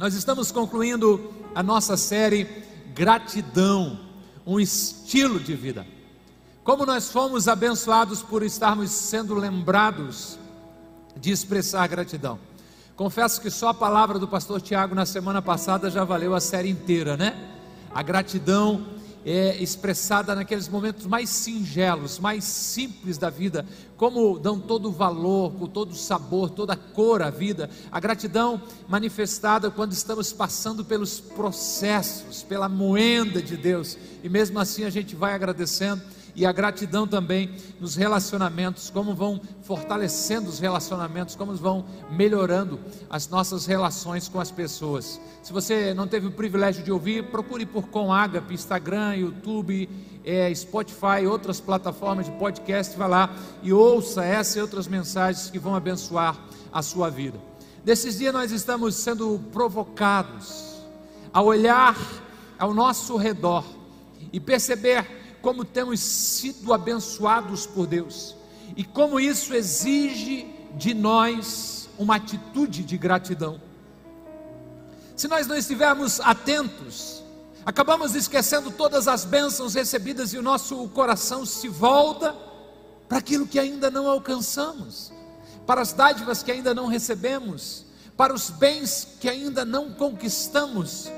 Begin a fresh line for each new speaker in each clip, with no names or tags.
Nós estamos concluindo a nossa série Gratidão, um estilo de vida. Como nós fomos abençoados por estarmos sendo lembrados de expressar gratidão. Confesso que só a palavra do pastor Tiago na semana passada já valeu a série inteira, né? A gratidão é expressada naqueles momentos mais singelos, mais simples da vida, como dão todo o valor, com todo o sabor, toda a cor à vida. A gratidão manifestada quando estamos passando pelos processos, pela moenda de Deus, e mesmo assim a gente vai agradecendo e a gratidão também nos relacionamentos, como vão fortalecendo os relacionamentos, como vão melhorando as nossas relações com as pessoas. Se você não teve o privilégio de ouvir, procure por Com Instagram, YouTube, é, Spotify, outras plataformas de podcast, vá lá e ouça essa e outras mensagens que vão abençoar a sua vida. Desses dias nós estamos sendo provocados a olhar ao nosso redor e perceber como temos sido abençoados por Deus e como isso exige de nós uma atitude de gratidão. Se nós não estivermos atentos, acabamos esquecendo todas as bênçãos recebidas e o nosso coração se volta para aquilo que ainda não alcançamos, para as dádivas que ainda não recebemos, para os bens que ainda não conquistamos,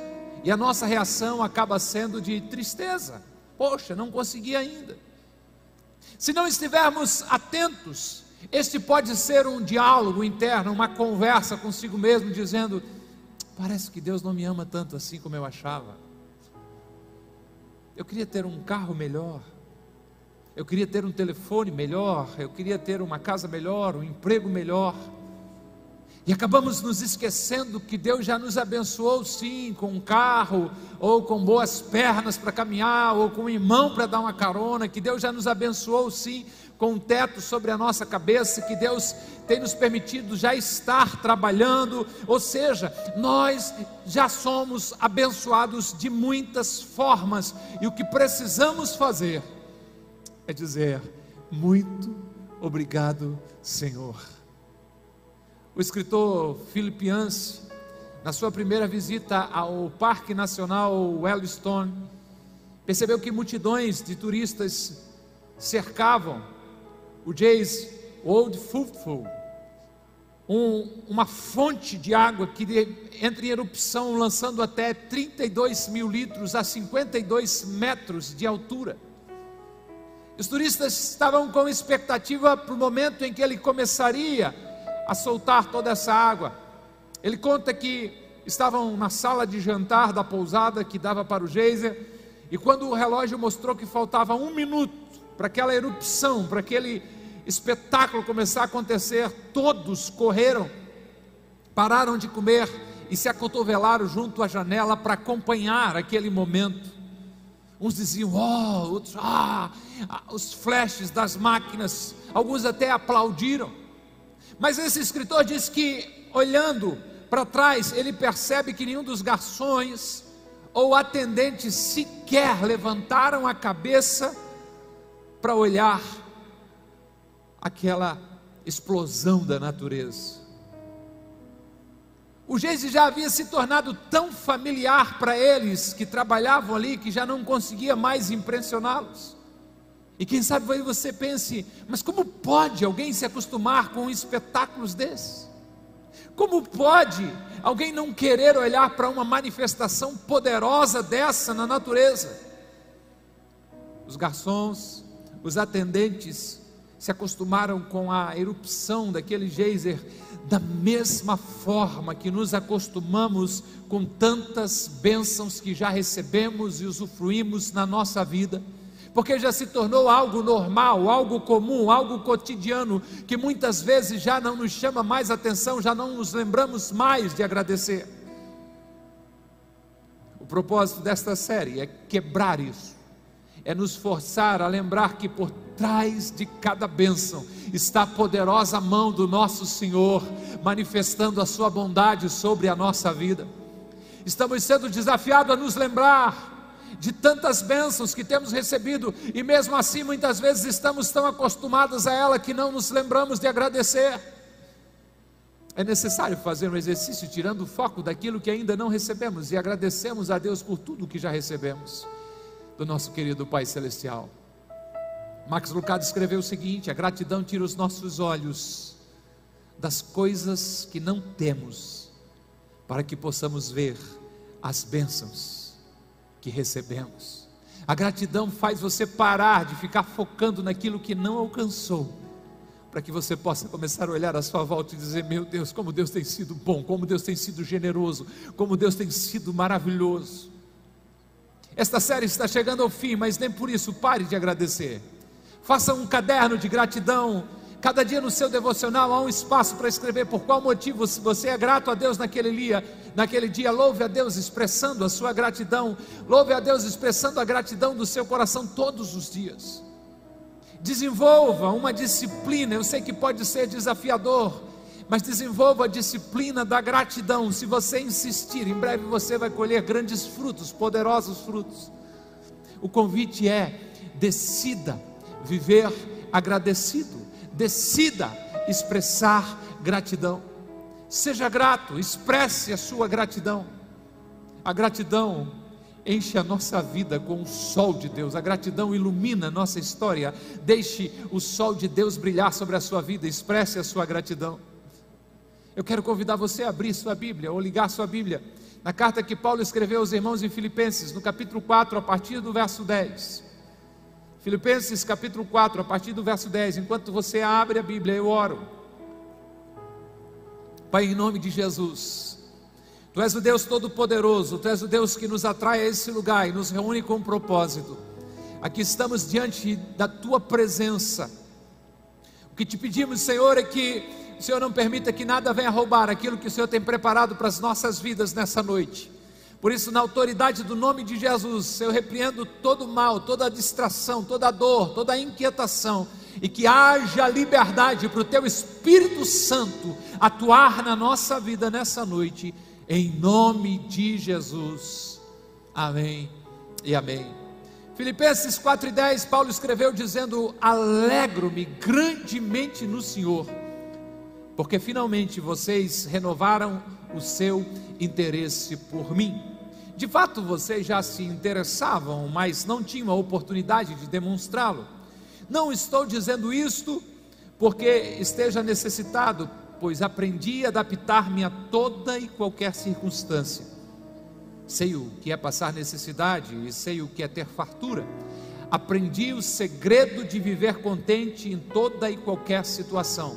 e a nossa reação acaba sendo de tristeza Poxa, não consegui ainda. Se não estivermos atentos, este pode ser um diálogo interno, uma conversa consigo mesmo, dizendo: parece que Deus não me ama tanto assim como eu achava. Eu queria ter um carro melhor, eu queria ter um telefone melhor, eu queria ter uma casa melhor, um emprego melhor. E acabamos nos esquecendo que Deus já nos abençoou sim com um carro, ou com boas pernas para caminhar, ou com um irmão para dar uma carona, que Deus já nos abençoou sim com um teto sobre a nossa cabeça, que Deus tem nos permitido já estar trabalhando, ou seja, nós já somos abençoados de muitas formas, e o que precisamos fazer é dizer: muito obrigado, Senhor. O escritor Philip Yancey, na sua primeira visita ao Parque Nacional Yellowstone, percebeu que multidões de turistas cercavam o Jays Old Fruitful, um, uma fonte de água que entra em erupção, lançando até 32 mil litros a 52 metros de altura. Os turistas estavam com expectativa para o momento em que ele começaria a soltar toda essa água. Ele conta que estavam na sala de jantar da pousada que dava para o geyser, e quando o relógio mostrou que faltava um minuto para aquela erupção, para aquele espetáculo começar a acontecer, todos correram, pararam de comer e se acotovelaram junto à janela para acompanhar aquele momento. Uns diziam, oh, outros, ah, os flashes das máquinas, alguns até aplaudiram. Mas esse escritor diz que, olhando para trás, ele percebe que nenhum dos garçons ou atendentes sequer levantaram a cabeça para olhar aquela explosão da natureza. O Geise já havia se tornado tão familiar para eles que trabalhavam ali que já não conseguia mais impressioná-los. E quem sabe você pense, mas como pode alguém se acostumar com espetáculos desses? Como pode alguém não querer olhar para uma manifestação poderosa dessa na natureza? Os garçons, os atendentes se acostumaram com a erupção daquele geyser da mesma forma que nos acostumamos com tantas bênçãos que já recebemos e usufruímos na nossa vida porque já se tornou algo normal, algo comum, algo cotidiano, que muitas vezes já não nos chama mais atenção, já não nos lembramos mais de agradecer. O propósito desta série é quebrar isso, é nos forçar a lembrar que por trás de cada bênção está a poderosa mão do nosso Senhor, manifestando a sua bondade sobre a nossa vida. Estamos sendo desafiados a nos lembrar de tantas bênçãos que temos recebido e mesmo assim muitas vezes estamos tão acostumados a ela que não nos lembramos de agradecer. É necessário fazer um exercício tirando o foco daquilo que ainda não recebemos e agradecemos a Deus por tudo que já recebemos do nosso querido Pai Celestial. Max Lucado escreveu o seguinte: a gratidão tira os nossos olhos das coisas que não temos, para que possamos ver as bênçãos que recebemos. A gratidão faz você parar de ficar focando naquilo que não alcançou para que você possa começar a olhar à sua volta e dizer: Meu Deus, como Deus tem sido bom, como Deus tem sido generoso, como Deus tem sido maravilhoso. Esta série está chegando ao fim, mas nem por isso pare de agradecer. Faça um caderno de gratidão. Cada dia no seu devocional há um espaço para escrever por qual motivo você é grato a Deus naquele dia. Naquele dia, louve a Deus expressando a sua gratidão. Louve a Deus expressando a gratidão do seu coração todos os dias. Desenvolva uma disciplina, eu sei que pode ser desafiador, mas desenvolva a disciplina da gratidão. Se você insistir, em breve você vai colher grandes frutos, poderosos frutos. O convite é: decida viver agradecido, decida expressar gratidão. Seja grato, expresse a sua gratidão. A gratidão enche a nossa vida com o sol de Deus. A gratidão ilumina a nossa história. Deixe o sol de Deus brilhar sobre a sua vida. Expresse a sua gratidão. Eu quero convidar você a abrir sua Bíblia ou ligar sua Bíblia na carta que Paulo escreveu aos irmãos em Filipenses, no capítulo 4, a partir do verso 10. Filipenses capítulo 4, a partir do verso 10. Enquanto você abre a Bíblia, eu oro. Pai, em nome de Jesus. Tu és o Deus Todo-Poderoso, Tu és o Deus que nos atrai a esse lugar e nos reúne com um propósito. Aqui estamos diante da Tua presença. O que te pedimos, Senhor, é que o Senhor não permita que nada venha roubar aquilo que o Senhor tem preparado para as nossas vidas nessa noite. Por isso, na autoridade do nome de Jesus, eu repreendo todo mal, toda distração, toda dor, toda inquietação, e que haja liberdade para o Teu Espírito Santo atuar na nossa vida nessa noite em nome de Jesus. Amém e amém. Filipenses 4:10, Paulo escreveu dizendo: Alegro-me grandemente no Senhor, porque finalmente vocês renovaram o seu interesse por mim. De fato, vocês já se interessavam, mas não tinham a oportunidade de demonstrá-lo. Não estou dizendo isto porque esteja necessitado, pois aprendi a adaptar-me a toda e qualquer circunstância. Sei o que é passar necessidade e sei o que é ter fartura. Aprendi o segredo de viver contente em toda e qualquer situação.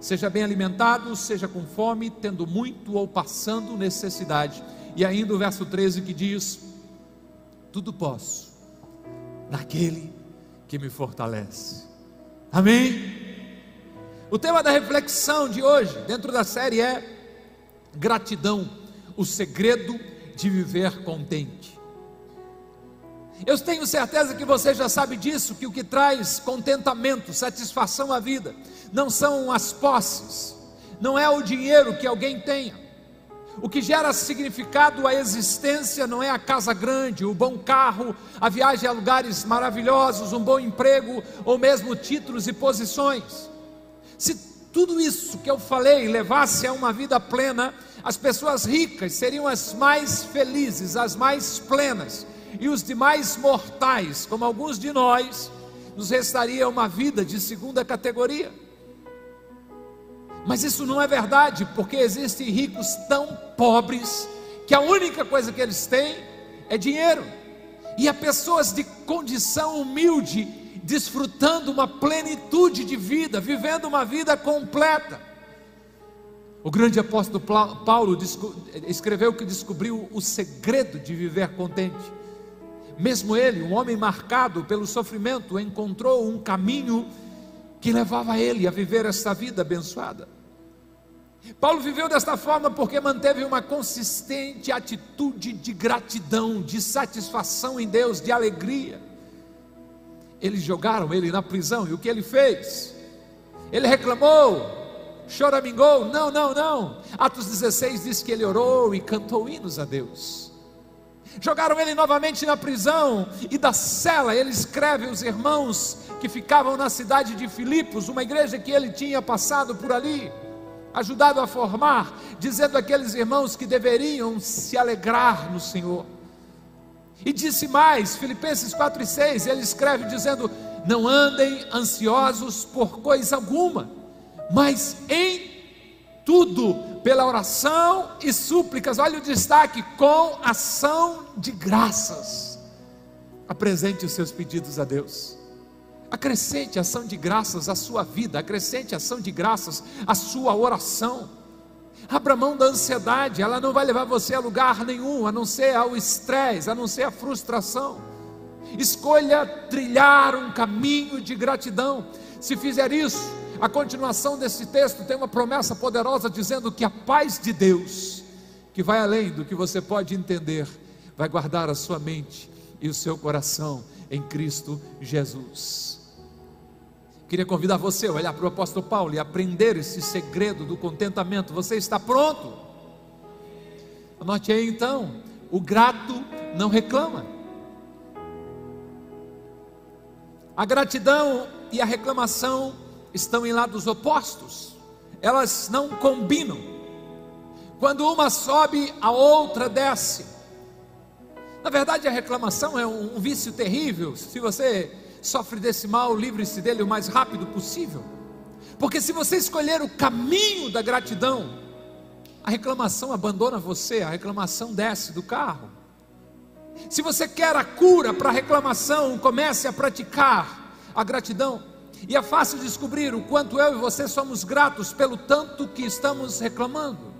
Seja bem alimentado, seja com fome, tendo muito ou passando necessidade. E ainda o verso 13 que diz: Tudo posso naquele que me fortalece. Amém? O tema da reflexão de hoje, dentro da série, é gratidão, o segredo de viver contente. Eu tenho certeza que você já sabe disso, que o que traz contentamento, satisfação à vida, não são as posses, não é o dinheiro que alguém tenha. O que gera significado à existência não é a casa grande, o bom carro, a viagem a lugares maravilhosos, um bom emprego ou mesmo títulos e posições. Se tudo isso que eu falei levasse a uma vida plena, as pessoas ricas seriam as mais felizes, as mais plenas, e os demais mortais, como alguns de nós, nos restaria uma vida de segunda categoria. Mas isso não é verdade, porque existem ricos tão pobres que a única coisa que eles têm é dinheiro. E há pessoas de condição humilde desfrutando uma plenitude de vida, vivendo uma vida completa. O grande apóstolo Paulo escreveu que descobriu o segredo de viver contente. Mesmo ele, um homem marcado pelo sofrimento, encontrou um caminho que levava ele a viver esta vida abençoada. Paulo viveu desta forma porque manteve uma consistente atitude de gratidão, de satisfação em Deus, de alegria. Eles jogaram ele na prisão e o que ele fez? Ele reclamou, choramingou? Não, não, não. Atos 16 diz que ele orou e cantou hinos a Deus. Jogaram ele novamente na prisão e da cela ele escreve os irmãos que ficavam na cidade de Filipos, uma igreja que ele tinha passado por ali. ajudado a formar, dizendo àqueles irmãos que deveriam se alegrar no Senhor. E disse mais, Filipenses 4 e 6, ele escreve dizendo: Não andem ansiosos por coisa alguma, mas em tudo, pela oração e súplicas, olha o destaque, com ação de graças. Apresente os seus pedidos a Deus. Acrescente ação de graças à sua vida, acrescente ação de graças à sua oração. Abra mão da ansiedade, ela não vai levar você a lugar nenhum, a não ser ao estresse, a não ser a frustração. Escolha trilhar um caminho de gratidão. Se fizer isso, a continuação desse texto tem uma promessa poderosa dizendo que a paz de Deus, que vai além do que você pode entender, vai guardar a sua mente e o seu coração em Cristo Jesus. Queria convidar você a olhar para o apóstolo Paulo e aprender esse segredo do contentamento. Você está pronto? Anote aí então: o grato não reclama. A gratidão e a reclamação estão em lados opostos, elas não combinam. Quando uma sobe, a outra desce. Na verdade, a reclamação é um vício terrível. Se você sofre desse mal, livre-se dele o mais rápido possível. Porque se você escolher o caminho da gratidão, a reclamação abandona você, a reclamação desce do carro. Se você quer a cura para a reclamação, comece a praticar a gratidão. E é fácil descobrir o quanto eu e você somos gratos pelo tanto que estamos reclamando.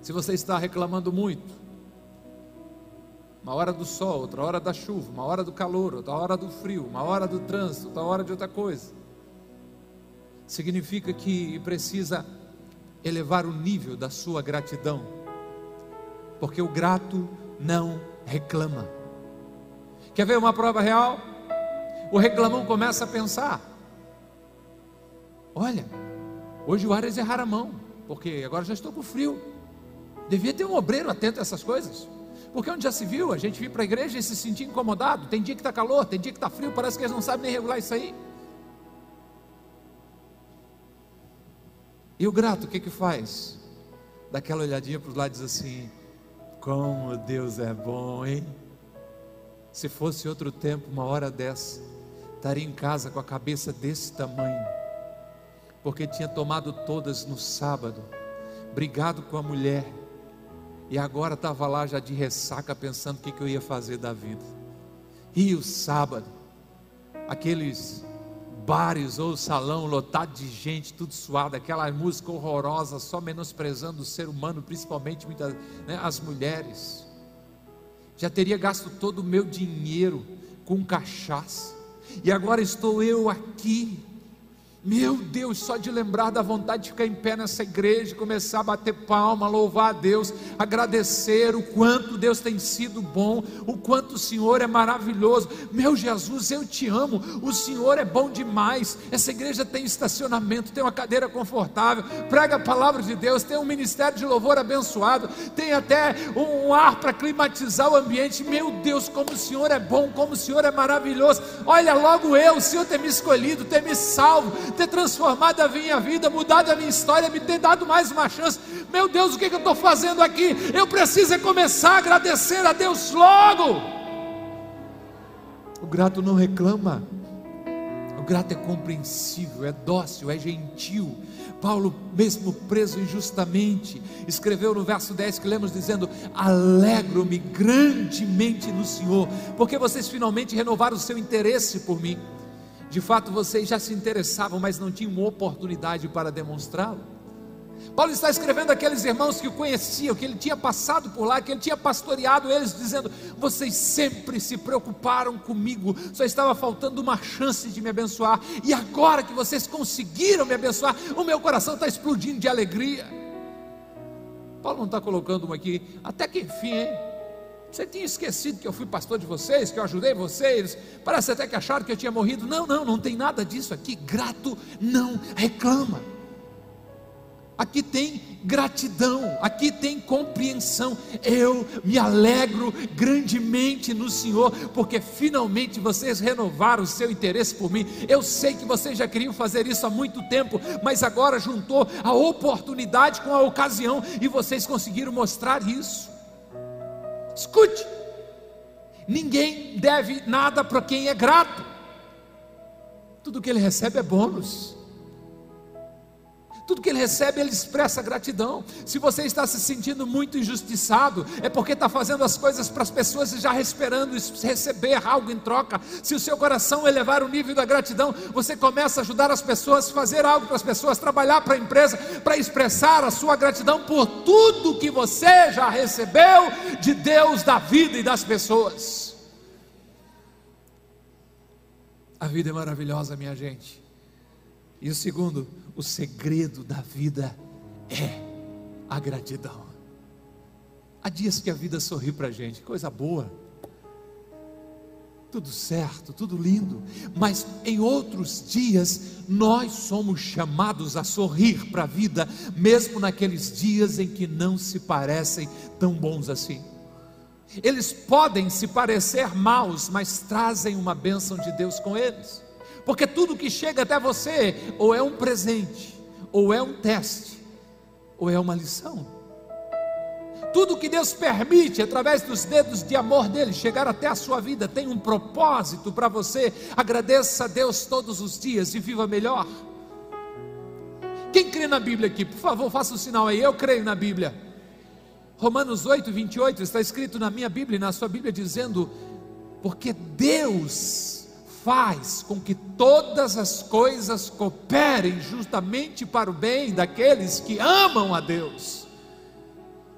Se você está reclamando muito, uma hora do sol, outra hora da chuva, uma hora do calor, outra hora do frio, uma hora do trânsito, outra hora de outra coisa. Significa que precisa elevar o nível da sua gratidão, porque o grato não reclama. Quer ver uma prova real? O reclamão começa a pensar: olha, hoje o Ares errar a mão, porque agora já estou com frio. Devia ter um obreiro atento a essas coisas. Porque onde já se viu, a gente vir para a igreja e se sentir incomodado. Tem dia que está calor, tem dia que está frio, parece que eles não sabem nem regular isso aí. E o grato, o que que faz? Dá aquela olhadinha para os lados diz assim: Como Deus é bom, hein? Se fosse outro tempo, uma hora dessa, estaria em casa com a cabeça desse tamanho, porque tinha tomado todas no sábado, brigado com a mulher e agora estava lá já de ressaca, pensando o que, que eu ia fazer da vida. E o sábado, aqueles bares ou salão lotado de gente, tudo suado, aquela música horrorosa, só menosprezando o ser humano, principalmente muitas, né, as mulheres. Já teria gasto todo o meu dinheiro com cachaça, e agora estou eu aqui meu Deus, só de lembrar da vontade de ficar em pé nessa igreja, começar a bater palma, louvar a Deus, agradecer o quanto Deus tem sido bom, o quanto o Senhor é maravilhoso. Meu Jesus, eu te amo, o Senhor é bom demais. Essa igreja tem estacionamento, tem uma cadeira confortável, prega a palavra de Deus, tem um ministério de louvor abençoado, tem até um ar para climatizar o ambiente. Meu Deus, como o Senhor é bom, como o Senhor é maravilhoso. Olha, logo eu, o Senhor ter me escolhido, ter me salvo ter transformado a minha vida, mudado a minha história, me ter dado mais uma chance. Meu Deus, o que, que eu estou fazendo aqui? Eu preciso é começar a agradecer a Deus logo. O grato não reclama, o grato é compreensível, é dócil, é gentil. Paulo, mesmo preso injustamente, escreveu no verso 10 que lemos dizendo: Alegro-me grandemente no Senhor, porque vocês finalmente renovaram o seu interesse por mim. De fato, vocês já se interessavam, mas não tinham oportunidade para demonstrá-lo. Paulo está escrevendo aqueles irmãos que o conheciam, que ele tinha passado por lá, que ele tinha pastoreado eles, dizendo: Vocês sempre se preocuparam comigo, só estava faltando uma chance de me abençoar, e agora que vocês conseguiram me abençoar, o meu coração está explodindo de alegria. Paulo não está colocando uma aqui, até que enfim, hein? Você tinha esquecido que eu fui pastor de vocês, que eu ajudei vocês, parece até que acharam que eu tinha morrido. Não, não, não tem nada disso aqui. Grato não reclama. aqui tem gratidão, aqui tem compreensão. Eu me alegro grandemente no Senhor, porque finalmente vocês renovaram o seu interesse por mim. Eu sei que vocês já queriam fazer isso há muito tempo, mas agora juntou a oportunidade com a ocasião e vocês conseguiram mostrar isso. Escute, ninguém deve nada para quem é grato, tudo que ele recebe é bônus. Tudo que ele recebe, ele expressa gratidão. Se você está se sentindo muito injustiçado, é porque está fazendo as coisas para as pessoas e já esperando receber algo em troca. Se o seu coração elevar o nível da gratidão, você começa a ajudar as pessoas, fazer algo para as pessoas, trabalhar para a empresa, para expressar a sua gratidão por tudo que você já recebeu de Deus, da vida e das pessoas. A vida é maravilhosa, minha gente. E o segundo, o segredo da vida é a gratidão. Há dias que a vida sorri para a gente, coisa boa, tudo certo, tudo lindo, mas em outros dias nós somos chamados a sorrir para a vida, mesmo naqueles dias em que não se parecem tão bons assim. Eles podem se parecer maus, mas trazem uma bênção de Deus com eles, porque tudo que chega até você ou é um presente, ou é um teste, ou é uma lição. Tudo que Deus permite através dos dedos de amor dele chegar até a sua vida tem um propósito para você. Agradeça a Deus todos os dias e viva melhor. Quem crê na Bíblia aqui, por favor, faça o um sinal aí. Eu creio na Bíblia. Romanos 8, 28 está escrito na minha Bíblia e na sua Bíblia dizendo: Porque Deus faz com que todas as coisas cooperem justamente para o bem daqueles que amam a Deus.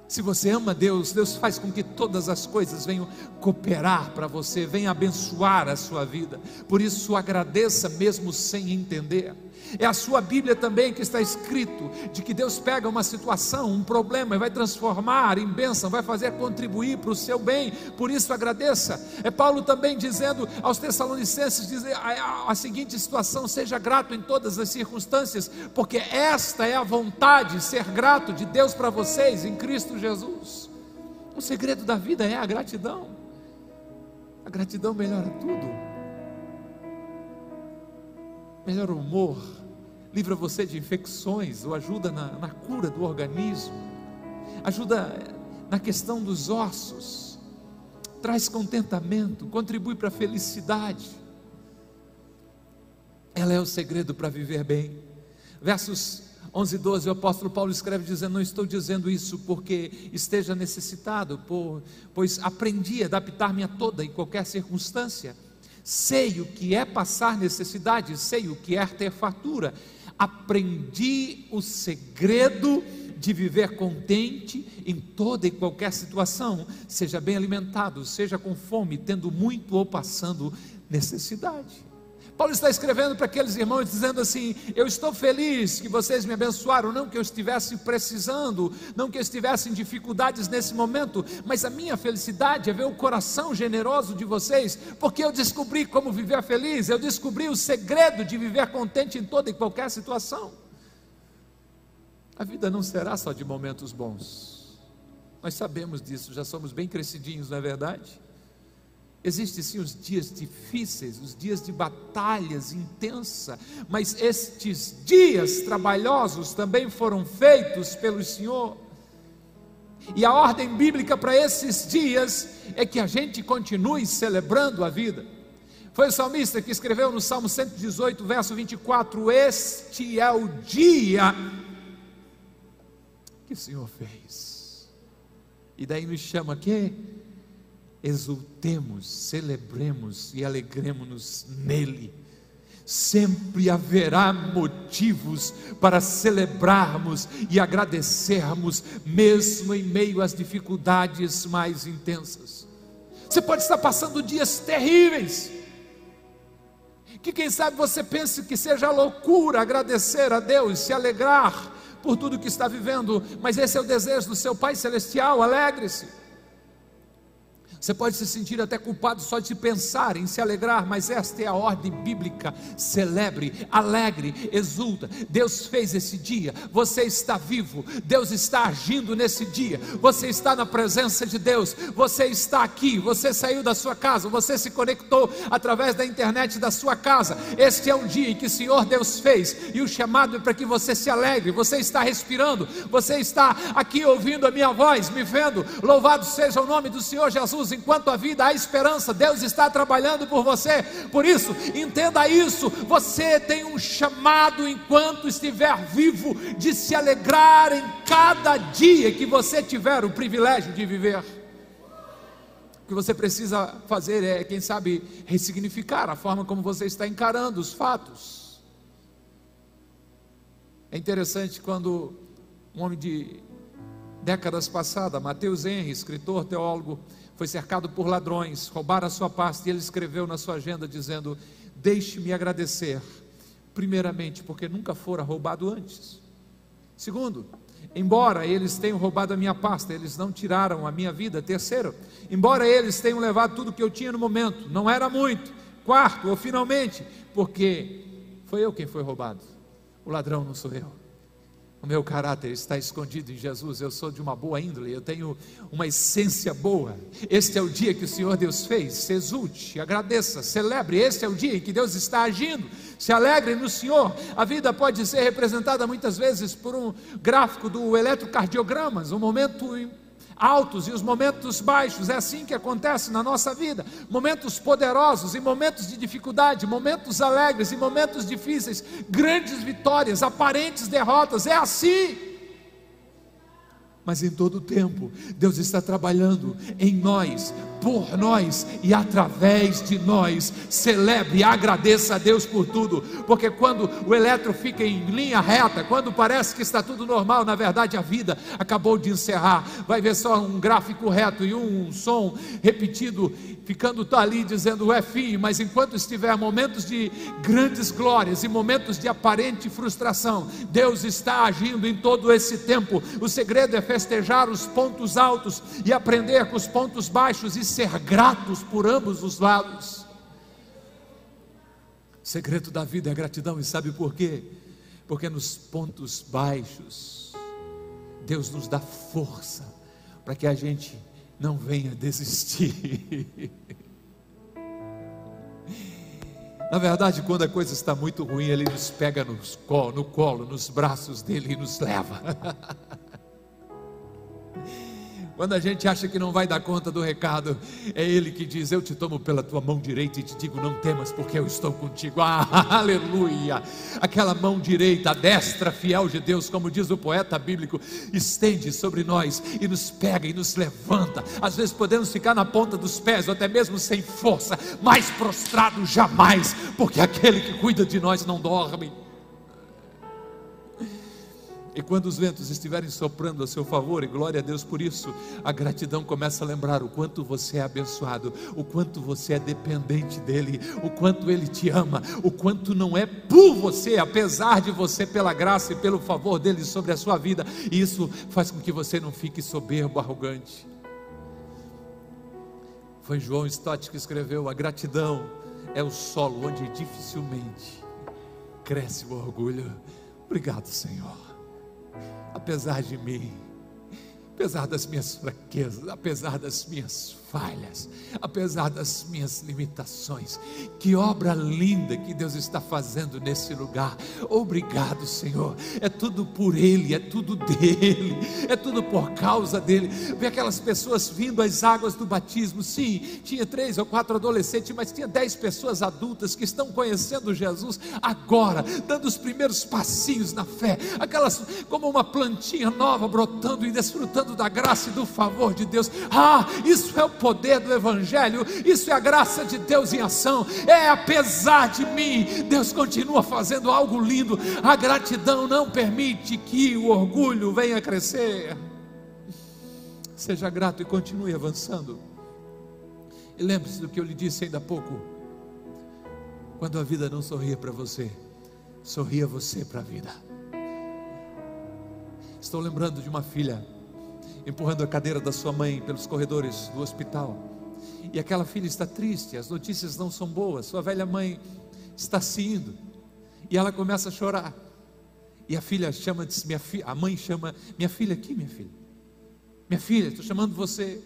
Se você ama Deus, Deus faz com que todas as coisas venham cooperar para você, venham abençoar a sua vida. Por isso, agradeça mesmo sem entender. É a sua Bíblia também que está escrito de que Deus pega uma situação, um problema e vai transformar em bênção, vai fazer contribuir para o seu bem. Por isso agradeça. É Paulo também dizendo aos Tessalonicenses dizer a, a seguinte situação: seja grato em todas as circunstâncias, porque esta é a vontade, ser grato de Deus para vocês em Cristo Jesus. O segredo da vida é a gratidão. A gratidão melhora tudo melhora o humor, livra você de infecções, ou ajuda na, na cura do organismo, ajuda na questão dos ossos, traz contentamento, contribui para a felicidade. Ela é o segredo para viver bem. Versos 11 e 12, o apóstolo Paulo escreve dizendo: Não estou dizendo isso porque esteja necessitado, por, pois aprendi a adaptar-me a toda e qualquer circunstância. Sei o que é passar necessidade, sei o que é ter fartura aprendi o segredo de viver contente em toda e qualquer situação, seja bem alimentado, seja com fome, tendo muito ou passando necessidade. Paulo está escrevendo para aqueles irmãos dizendo assim: Eu estou feliz que vocês me abençoaram, não que eu estivesse precisando, não que eu estivesse em dificuldades nesse momento, mas a minha felicidade é ver o coração generoso de vocês, porque eu descobri como viver feliz, eu descobri o segredo de viver contente em toda e qualquer situação. A vida não será só de momentos bons, nós sabemos disso, já somos bem crescidinhos, não é verdade? Existem sim os dias difíceis, os dias de batalhas intensa, mas estes dias trabalhosos também foram feitos pelo Senhor. E a ordem bíblica para esses dias é que a gente continue celebrando a vida. Foi o salmista que escreveu no Salmo 118, verso 24: Este é o dia que o Senhor fez. E daí nos chama aqui exultemos, celebremos e alegremos-nos nele. Sempre haverá motivos para celebrarmos e agradecermos, mesmo em meio às dificuldades mais intensas. Você pode estar passando dias terríveis, que quem sabe você pense que seja loucura agradecer a Deus, se alegrar por tudo que está vivendo, mas esse é o desejo do seu Pai Celestial, alegre-se. Você pode se sentir até culpado só de pensar em se alegrar, mas esta é a ordem bíblica. Celebre, alegre, exulta. Deus fez esse dia, você está vivo, Deus está agindo nesse dia, você está na presença de Deus, você está aqui, você saiu da sua casa, você se conectou através da internet da sua casa. Este é o dia em que o Senhor Deus fez, e o chamado é para que você se alegre. Você está respirando, você está aqui ouvindo a minha voz, me vendo. Louvado seja o nome do Senhor Jesus enquanto a vida há esperança, Deus está trabalhando por você. Por isso, entenda isso: você tem um chamado enquanto estiver vivo de se alegrar em cada dia que você tiver o privilégio de viver. O que você precisa fazer é, quem sabe, ressignificar a forma como você está encarando os fatos. É interessante quando um homem de décadas passadas, Mateus Henry, escritor, teólogo, foi cercado por ladrões, roubaram a sua pasta e ele escreveu na sua agenda dizendo: Deixe-me agradecer, primeiramente, porque nunca fora roubado antes. Segundo, embora eles tenham roubado a minha pasta, eles não tiraram a minha vida. Terceiro, embora eles tenham levado tudo que eu tinha no momento, não era muito. Quarto, ou finalmente, porque foi eu quem foi roubado, o ladrão não sou eu. O meu caráter está escondido em Jesus. Eu sou de uma boa índole, eu tenho uma essência boa. Este é o dia que o Senhor Deus fez. Se exulte, agradeça, celebre. Este é o dia em que Deus está agindo. Se alegre no Senhor. A vida pode ser representada muitas vezes por um gráfico do eletrocardiogramas, um momento altos e os momentos baixos. É assim que acontece na nossa vida: momentos poderosos e momentos de dificuldade, momentos alegres e momentos difíceis, grandes vitórias, aparentes derrotas. É assim mas em todo o tempo, Deus está trabalhando em nós, por nós e através de nós. Celebre e agradeça a Deus por tudo, porque quando o eletro fica em linha reta, quando parece que está tudo normal, na verdade a vida acabou de encerrar. Vai ver só um gráfico reto e um som repetido ficando ali dizendo é fim, mas enquanto estiver momentos de grandes glórias e momentos de aparente frustração, Deus está agindo em todo esse tempo. O segredo é festejar os pontos altos e aprender com os pontos baixos e ser gratos por ambos os lados. O segredo da vida é gratidão, e sabe por quê? Porque nos pontos baixos, Deus nos dá força para que a gente não venha desistir. Na verdade, quando a coisa está muito ruim, Ele nos pega no colo, no colo, nos braços dele e nos leva. Quando a gente acha que não vai dar conta do recado, é Ele que diz: Eu te tomo pela tua mão direita e te digo: Não temas, porque eu estou contigo. Ah, aleluia! Aquela mão direita, a destra fiel de Deus, como diz o poeta bíblico, estende sobre nós e nos pega e nos levanta. Às vezes podemos ficar na ponta dos pés, ou até mesmo sem força, mas prostrado jamais, porque aquele que cuida de nós não dorme. E quando os ventos estiverem soprando a seu favor, e glória a Deus por isso, a gratidão começa a lembrar o quanto você é abençoado, o quanto você é dependente dEle, o quanto Ele te ama, o quanto não é por você, apesar de você, pela graça e pelo favor dEle sobre a sua vida, e isso faz com que você não fique soberbo, arrogante. Foi João Stott que escreveu: a gratidão é o solo onde dificilmente cresce o orgulho. Obrigado, Senhor apesar de mim, apesar das minhas fraquezas, apesar das minhas falhas, apesar das minhas limitações. Que obra linda que Deus está fazendo nesse lugar. Obrigado, Senhor. É tudo por Ele, é tudo dele, é tudo por causa dele. Vê aquelas pessoas vindo às águas do batismo. Sim, tinha três ou quatro adolescentes, mas tinha dez pessoas adultas que estão conhecendo Jesus agora, dando os primeiros passinhos na fé. Aquelas como uma plantinha nova brotando e desfrutando da graça e do favor de Deus. Ah, isso é o poder do Evangelho, isso é a graça de Deus em ação. É apesar de mim, Deus continua fazendo algo lindo. A gratidão não permite que o orgulho venha crescer. Seja grato e continue avançando. E lembre-se do que eu lhe disse ainda há pouco. Quando a vida não sorria para você, sorria você para a vida. Estou lembrando de uma filha empurrando a cadeira da sua mãe pelos corredores do hospital. E aquela filha está triste, as notícias não são boas, sua velha mãe está se indo. E ela começa a chorar. E a filha chama, diz, minha fi, a mãe chama, minha filha aqui, minha filha. Minha filha, estou chamando você.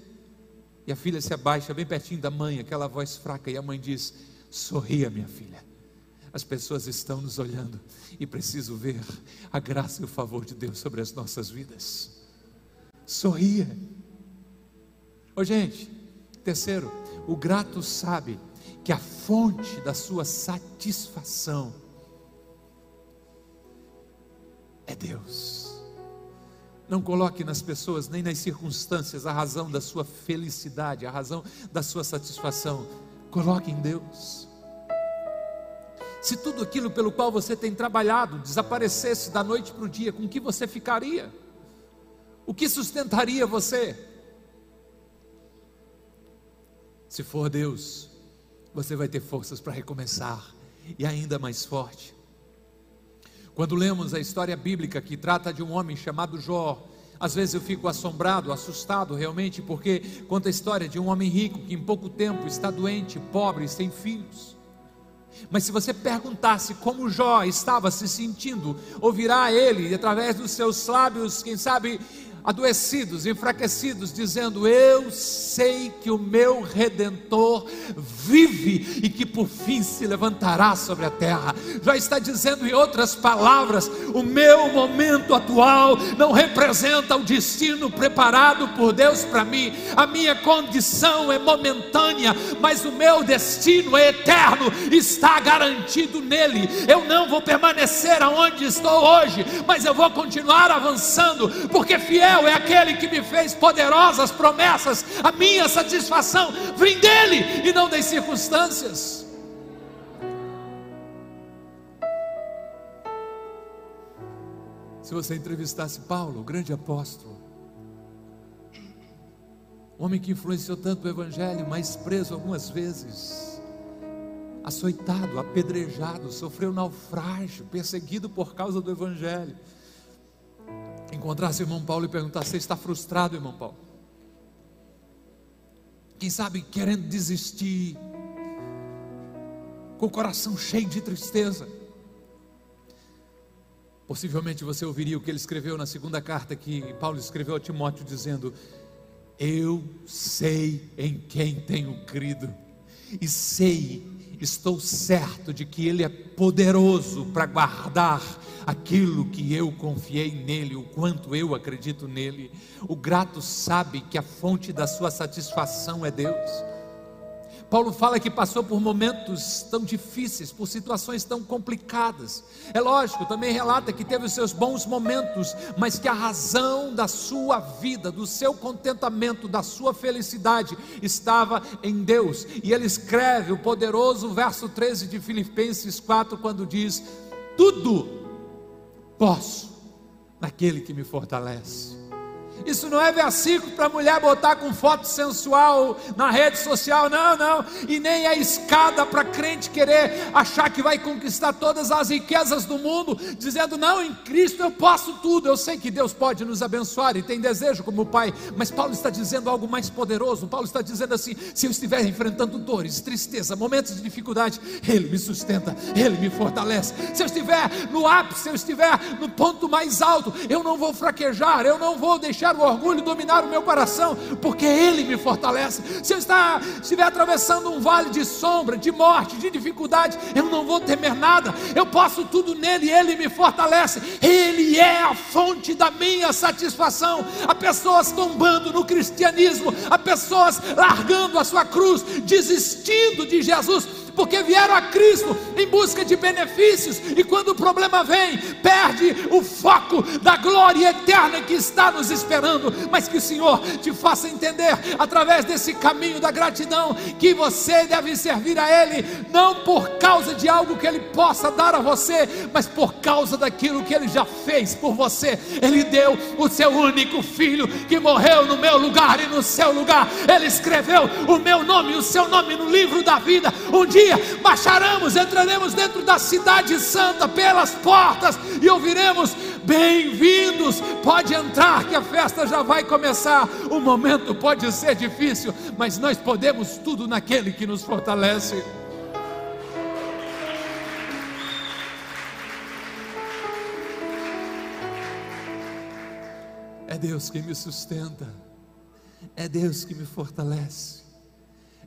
E a filha se abaixa bem pertinho da mãe, aquela voz fraca, e a mãe diz: Sorria, minha filha. As pessoas estão nos olhando e preciso ver a graça e o favor de Deus sobre as nossas vidas. Sorria. Ô gente, terceiro, o grato sabe que a fonte da sua satisfação é Deus. Não coloque nas pessoas nem nas circunstâncias a razão da sua felicidade, a razão da sua satisfação. Coloque em Deus. Se tudo aquilo pelo qual você tem trabalhado desaparecesse da noite para o dia, com que você ficaria? O que sustentaria você? Se for Deus, você vai ter forças para recomeçar e ainda mais forte. Quando lemos a história bíblica que trata de um homem chamado Jó, às vezes eu fico assombrado, assustado realmente, porque conta a história de um homem rico que em pouco tempo está doente, pobre, sem filhos. Mas se você perguntasse como Jó estava se sentindo, ouvirá ele, através dos seus lábios, quem sabe, adoecidos, enfraquecidos, dizendo: Eu sei que o meu redentor vive e que por fim se levantará sobre a terra. Já está dizendo em outras palavras: o meu momento atual não representa o destino preparado por Deus para mim. A minha condição é momentânea, mas o meu destino é eterno, está garantido nele. Eu não vou permanecer aonde estou hoje, mas eu vou continuar avançando, porque fiel fiel é aquele que me fez poderosas promessas. A minha satisfação vem dele e não das circunstâncias. Se você entrevistasse Paulo, o grande apóstolo, homem que influenciou tanto o Evangelho, mas preso algumas vezes, açoitado, apedrejado, sofreu naufrágio, perseguido por causa do Evangelho encontrasse o irmão Paulo e perguntasse: Você está frustrado, irmão Paulo? Quem sabe querendo desistir, com o coração cheio de tristeza. Possivelmente você ouviria o que ele escreveu na segunda carta que Paulo escreveu a Timóteo, dizendo: Eu sei em quem tenho crido, e sei, estou certo de que Ele é poderoso para guardar aquilo que eu confiei nele, o quanto eu acredito nele. O grato sabe que a fonte da sua satisfação é Deus. Paulo fala que passou por momentos tão difíceis, por situações tão complicadas. É lógico, também relata que teve os seus bons momentos, mas que a razão da sua vida, do seu contentamento, da sua felicidade estava em Deus. E ele escreve o poderoso verso 13 de Filipenses 4, quando diz: Tudo Posso, naquele que me fortalece. Isso não é versículo para mulher botar com foto sensual na rede social, não, não. E nem é escada para crente querer achar que vai conquistar todas as riquezas do mundo, dizendo, não, em Cristo eu posso tudo. Eu sei que Deus pode nos abençoar e tem desejo como Pai, mas Paulo está dizendo algo mais poderoso. Paulo está dizendo assim: se eu estiver enfrentando dores, tristeza, momentos de dificuldade, Ele me sustenta, Ele me fortalece. Se eu estiver no ápice, se eu estiver no ponto mais alto, eu não vou fraquejar, eu não vou deixar deixar o orgulho dominar o meu coração, porque Ele me fortalece. Se eu estiver atravessando um vale de sombra, de morte, de dificuldade, eu não vou temer nada, eu posso tudo nele, Ele me fortalece, Ele é a fonte da minha satisfação. Há pessoas tombando no cristianismo, há pessoas largando a sua cruz, desistindo de Jesus porque vieram a Cristo em busca de benefícios, e quando o problema vem, perde o foco da glória eterna que está nos esperando. Mas que o Senhor te faça entender, através desse caminho da gratidão, que você deve servir a Ele, não por causa de algo que Ele possa dar a você, mas por causa daquilo que Ele já fez por você. Ele deu o seu único filho que morreu no meu lugar e no seu lugar. Ele escreveu o meu nome e o seu nome no livro da vida. Um dia dia marcharemos, entraremos dentro da cidade santa pelas portas e ouviremos: Bem-vindos, pode entrar, que a festa já vai começar. O momento pode ser difícil, mas nós podemos tudo naquele que nos fortalece. É Deus quem me sustenta, é Deus que me fortalece.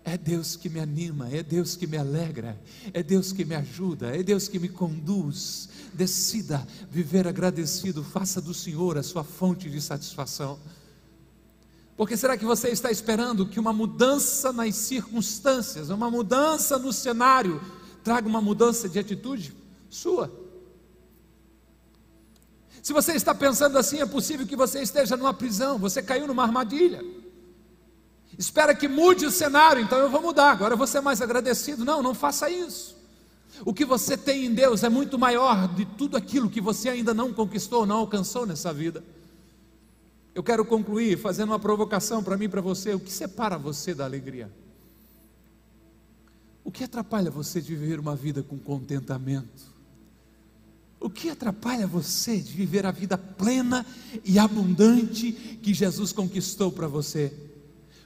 É Deus que me anima, é Deus que me alegra, é Deus que me ajuda, é Deus que me conduz. Decida viver agradecido, faça do Senhor a sua fonte de satisfação. Porque será que você está esperando que uma mudança nas circunstâncias, uma mudança no cenário, traga uma mudança de atitude sua? Se você está pensando assim, é possível que você esteja numa prisão, você caiu numa armadilha espera que mude o cenário, então eu vou mudar, agora eu vou ser mais agradecido. Não, não faça isso. O que você tem em Deus é muito maior de tudo aquilo que você ainda não conquistou, não alcançou nessa vida. Eu quero concluir fazendo uma provocação para mim e para você. O que separa você da alegria? O que atrapalha você de viver uma vida com contentamento? O que atrapalha você de viver a vida plena e abundante que Jesus conquistou para você?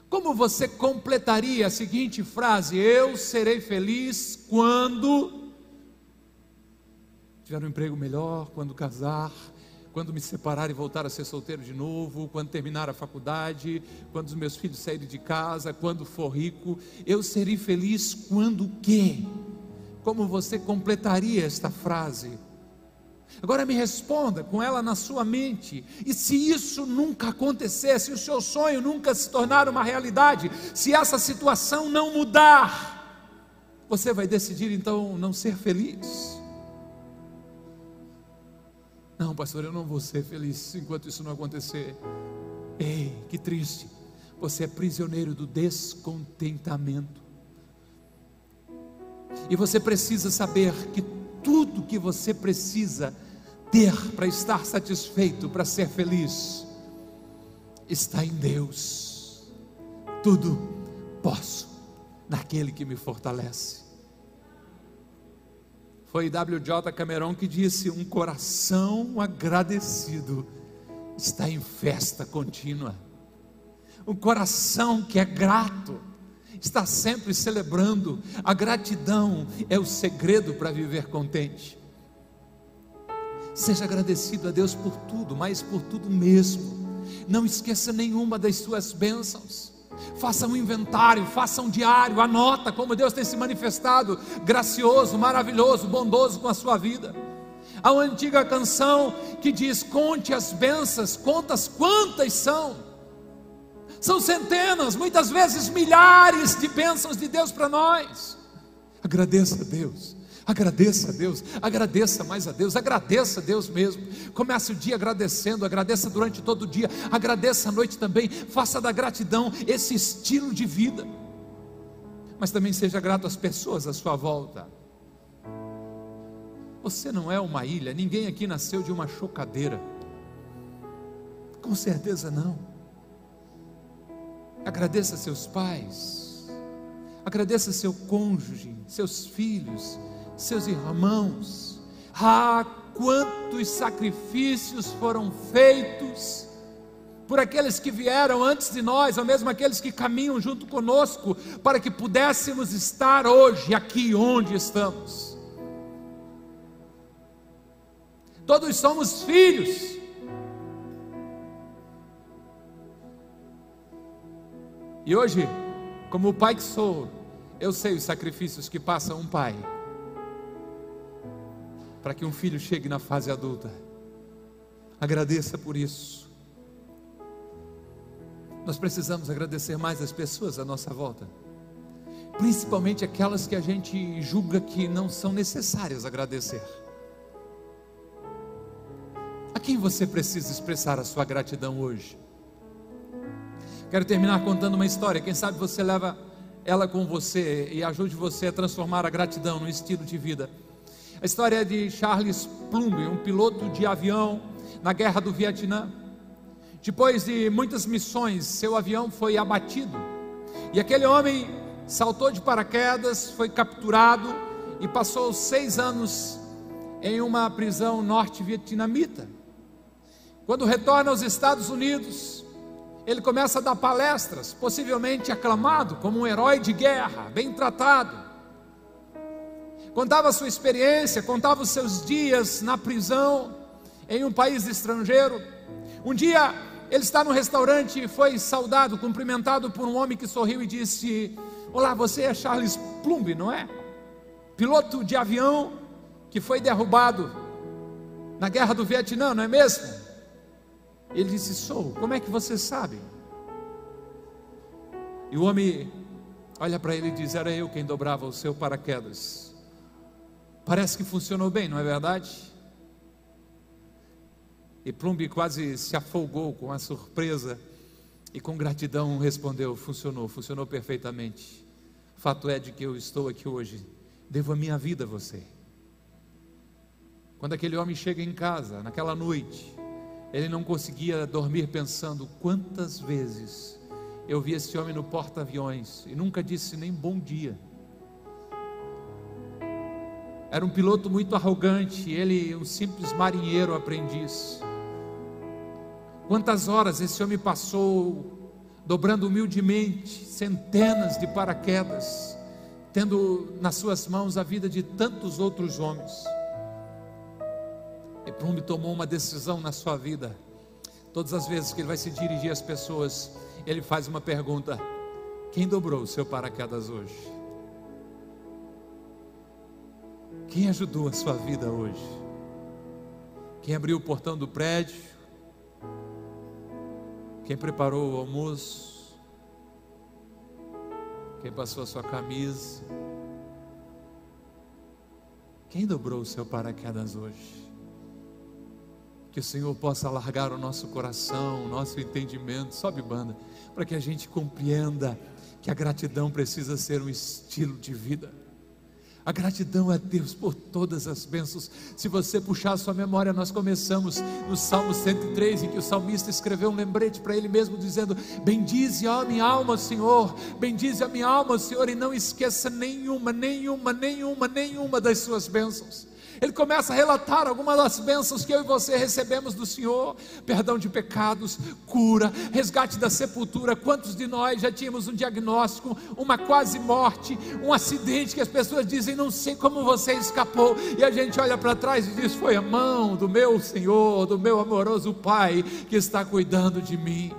Como você completaria a seguinte frase: Eu serei feliz quando tiver um emprego melhor, quando casar, quando me separar e voltar a ser solteiro de novo, quando terminar a faculdade, quando os meus filhos saírem de casa, quando for rico, eu serei feliz quando o quê? Como você completaria esta frase? Agora me responda com ela na sua mente. E se isso nunca acontecer, se o seu sonho nunca se tornar uma realidade, se essa situação não mudar, você vai decidir então não ser feliz? Não, pastor, eu não vou ser feliz enquanto isso não acontecer. Ei, que triste. Você é prisioneiro do descontentamento. E você precisa saber que tudo que você precisa ter para estar satisfeito, para ser feliz, está em Deus. Tudo posso naquele que me fortalece. Foi W.J. Cameron que disse: Um coração agradecido está em festa contínua. Um coração que é grato está sempre celebrando. A gratidão é o segredo para viver contente. Seja agradecido a Deus por tudo, mas por tudo mesmo. Não esqueça nenhuma das suas bênçãos. Faça um inventário, faça um diário, anota como Deus tem se manifestado gracioso, maravilhoso, bondoso com a sua vida. Há uma antiga canção que diz: Conte as bênçãos, contas quantas são. São centenas, muitas vezes milhares de bênçãos de Deus para nós. Agradeça a Deus. Agradeça a Deus, agradeça mais a Deus, agradeça a Deus mesmo. Comece o dia agradecendo, agradeça durante todo o dia, agradeça à noite também. Faça da gratidão esse estilo de vida. Mas também seja grato às pessoas à sua volta. Você não é uma ilha, ninguém aqui nasceu de uma chocadeira. Com certeza não. Agradeça seus pais, agradeça seu cônjuge, seus filhos, seus irmãos. Ah, quantos sacrifícios foram feitos por aqueles que vieram antes de nós, ou mesmo aqueles que caminham junto conosco, para que pudéssemos estar hoje aqui onde estamos. Todos somos filhos E hoje, como o pai que sou, eu sei os sacrifícios que passa um pai para que um filho chegue na fase adulta. Agradeça por isso. Nós precisamos agradecer mais as pessoas à nossa volta, principalmente aquelas que a gente julga que não são necessárias agradecer. A quem você precisa expressar a sua gratidão hoje? Quero terminar contando uma história. Quem sabe você leva ela com você e ajude você a transformar a gratidão num estilo de vida. A história é de Charles Plumb, um piloto de avião na guerra do Vietnã. Depois de muitas missões, seu avião foi abatido. E aquele homem saltou de paraquedas, foi capturado e passou seis anos em uma prisão norte-vietnamita. Quando retorna aos Estados Unidos, ele começa a dar palestras, possivelmente aclamado como um herói de guerra, bem tratado. Contava sua experiência, contava os seus dias na prisão, em um país estrangeiro. Um dia ele está no restaurante e foi saudado, cumprimentado por um homem que sorriu e disse: Olá, você é Charles Plumb, não é? Piloto de avião que foi derrubado na guerra do Vietnã, não é mesmo? Ele disse: Sou, como é que você sabe? E o homem olha para ele e diz: Era eu quem dobrava o seu paraquedas. Parece que funcionou bem, não é verdade? E Plumb quase se afogou com a surpresa e com gratidão respondeu: Funcionou, funcionou perfeitamente. Fato é de que eu estou aqui hoje, devo a minha vida a você. Quando aquele homem chega em casa, naquela noite, ele não conseguia dormir pensando quantas vezes eu vi esse homem no porta-aviões e nunca disse nem bom dia. Era um piloto muito arrogante, ele um simples marinheiro aprendiz. Quantas horas esse homem passou dobrando humildemente centenas de paraquedas, tendo nas suas mãos a vida de tantos outros homens. E Plumb tomou uma decisão na sua vida. Todas as vezes que ele vai se dirigir às pessoas, ele faz uma pergunta: Quem dobrou o seu paraquedas hoje? Quem ajudou a sua vida hoje? Quem abriu o portão do prédio? Quem preparou o almoço? Quem passou a sua camisa? Quem dobrou o seu paraquedas hoje? Que o Senhor possa alargar o nosso coração, o nosso entendimento, sobe banda, para que a gente compreenda que a gratidão precisa ser um estilo de vida. A gratidão a Deus por todas as bênçãos. Se você puxar a sua memória, nós começamos no Salmo 103, em que o salmista escreveu um lembrete para ele mesmo, dizendo: Bendize a minha alma, Senhor, bendize a minha alma, Senhor, e não esqueça nenhuma, nenhuma, nenhuma, nenhuma das suas bênçãos. Ele começa a relatar algumas das bênçãos que eu e você recebemos do Senhor: perdão de pecados, cura, resgate da sepultura. Quantos de nós já tínhamos um diagnóstico, uma quase morte, um acidente que as pessoas dizem, não sei como você escapou, e a gente olha para trás e diz: foi a mão do meu Senhor, do meu amoroso Pai que está cuidando de mim.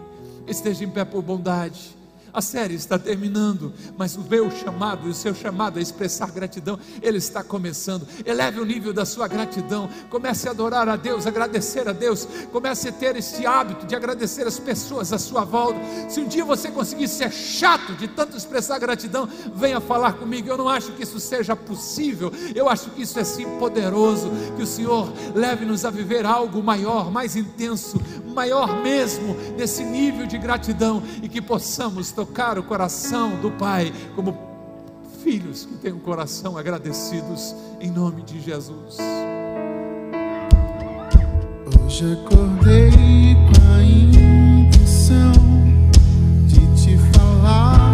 Esteja em pé por bondade. A série está terminando, mas o meu chamado e o seu chamado a expressar gratidão, ele está começando. Eleve o nível da sua gratidão. Comece a adorar a Deus, agradecer a Deus. Comece a ter esse hábito de agradecer as pessoas à sua volta. Se um dia você conseguir ser chato de tanto expressar gratidão, venha falar comigo. Eu não acho que isso seja possível. Eu acho que isso é sim poderoso. Que o Senhor leve-nos a viver algo maior, mais intenso, maior mesmo, nesse nível de gratidão e que possamos tocar tocar o coração do Pai, como filhos que têm um coração agradecidos, em nome de Jesus.
Hoje acordei com a intenção de te falar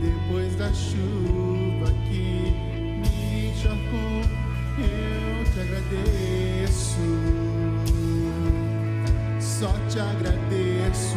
depois da chuva que me encharcou. Eu te agradeço, só te agradeço.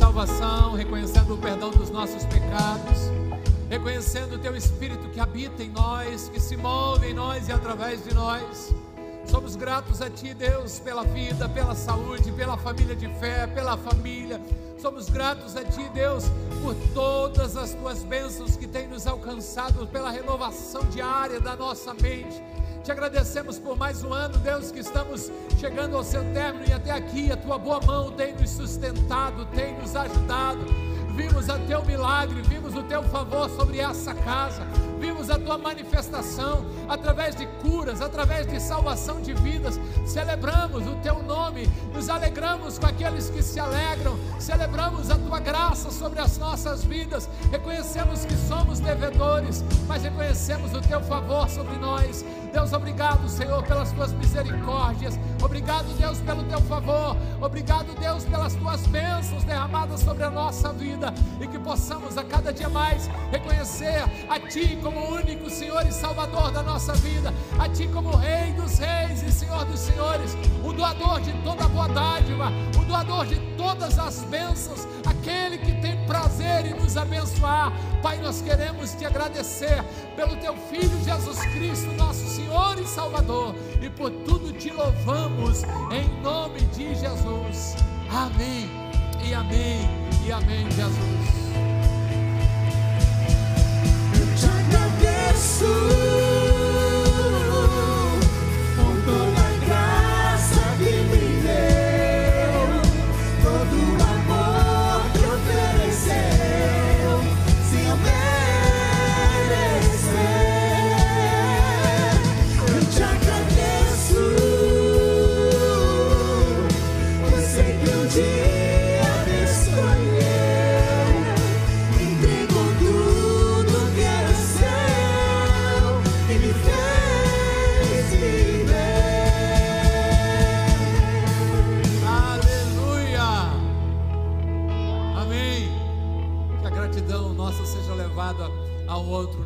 Salvação, reconhecendo o perdão dos nossos pecados, reconhecendo o Teu Espírito que habita em nós, que se move em nós e através de nós. Somos gratos a Ti, Deus, pela vida, pela saúde, pela família de fé, pela família. Somos gratos a Ti, Deus, por todas as Tuas bênçãos que têm nos alcançado, pela renovação diária da nossa mente. Te agradecemos por mais um ano, Deus, que estamos chegando ao seu término e até aqui a tua boa mão tem nos sustentado, tem nos ajudado. Vimos o teu milagre, vimos o teu favor sobre essa casa, vimos a tua manifestação através de curas, através de salvação de vidas. Celebramos o teu nome, nos alegramos com aqueles que se alegram, celebramos a tua graça sobre as nossas vidas. Reconhecemos que somos devedores, mas reconhecemos o teu favor sobre nós. Deus, obrigado, Senhor, pelas tuas misericórdias. Obrigado, Deus, pelo teu favor. Obrigado, Deus, pelas tuas bênçãos derramadas sobre a nossa vida e que possamos a cada dia mais reconhecer a Ti como único Senhor e Salvador da nossa vida, a Ti como Rei dos Reis e Senhor dos Senhores, o doador de toda a boa dádiva, o doador de todas as bênçãos, aquele que tem prazer em nos abençoar. Pai, nós queremos te agradecer pelo Teu Filho Jesus Cristo, nosso Senhor e Salvador, e por tudo te louvamos em nome de Jesus. Amém e amém e amém, Jesus.
Eu te agradeço. outro.